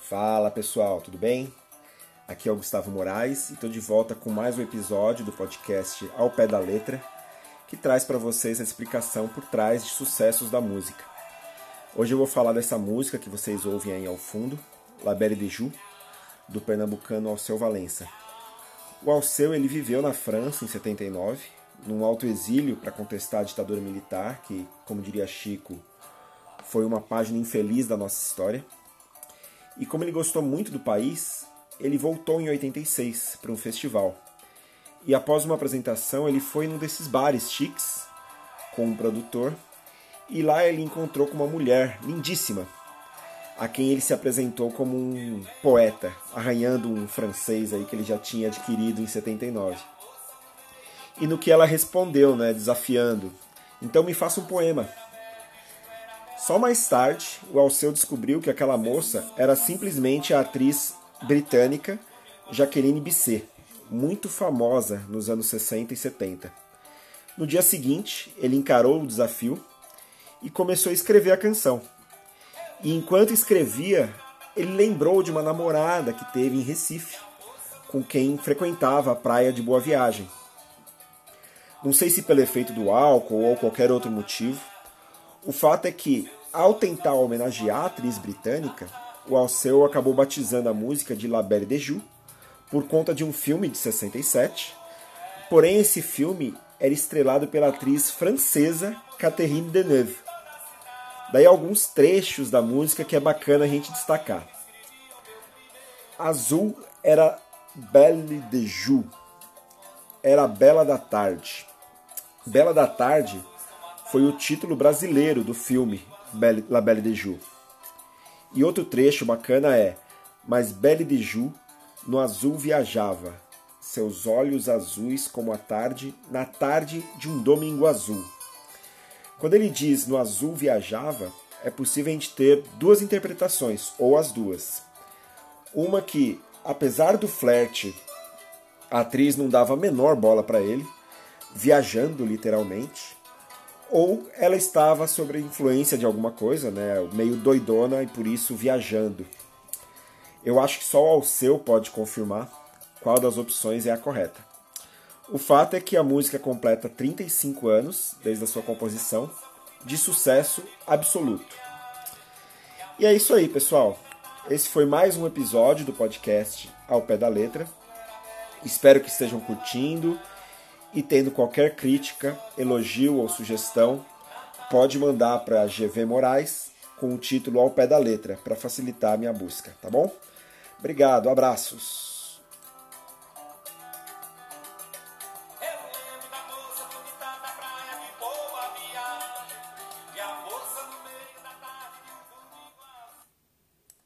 Fala pessoal, tudo bem? Aqui é o Gustavo Moraes e estou de volta com mais um episódio do podcast Ao Pé da Letra, que traz para vocês a explicação por trás de sucessos da música. Hoje eu vou falar dessa música que vocês ouvem aí ao fundo, La Belle de Joux, do pernambucano Alceu Valença. O Alceu ele viveu na França em 79, num alto exílio para contestar a ditadura militar, que, como diria Chico, foi uma página infeliz da nossa história. E como ele gostou muito do país, ele voltou em 86 para um festival. E após uma apresentação, ele foi num desses bares chiques com um produtor e lá ele encontrou com uma mulher lindíssima, a quem ele se apresentou como um poeta, arranhando um francês aí que ele já tinha adquirido em 79. E no que ela respondeu, né, desafiando: "Então me faça um poema". Só mais tarde, o Alceu descobriu que aquela moça era simplesmente a atriz britânica Jacqueline Bisset, muito famosa nos anos 60 e 70. No dia seguinte, ele encarou o desafio e começou a escrever a canção. E enquanto escrevia, ele lembrou de uma namorada que teve em Recife, com quem frequentava a praia de Boa Viagem. Não sei se pelo efeito do álcool ou qualquer outro motivo, o fato é que ao tentar homenagear a atriz britânica, o Alceu acabou batizando a música de La Belle de Joux por conta de um filme de 67. Porém, esse filme era estrelado pela atriz francesa Catherine Deneuve. Daí alguns trechos da música que é bacana a gente destacar. Azul era Belle de Joux, era Bela da Tarde. Bela da Tarde foi o título brasileiro do filme La Belle de Joux. E outro trecho bacana é: Mas Belle de Joux no azul viajava, seus olhos azuis como a tarde, na tarde de um domingo azul. Quando ele diz no azul viajava, é possível a gente ter duas interpretações, ou as duas. Uma que, apesar do flerte, a atriz não dava a menor bola para ele, viajando literalmente, ou ela estava sob a influência de alguma coisa, né, meio doidona e por isso viajando. Eu acho que só o Alceu pode confirmar qual das opções é a correta. O fato é que a música completa 35 anos desde a sua composição, de sucesso absoluto. E é isso aí, pessoal. Esse foi mais um episódio do podcast Ao Pé da Letra. Espero que estejam curtindo e tendo qualquer crítica, elogio ou sugestão, pode mandar para GV Moraes com o título ao pé da letra para facilitar a minha busca, tá bom? Obrigado, abraços.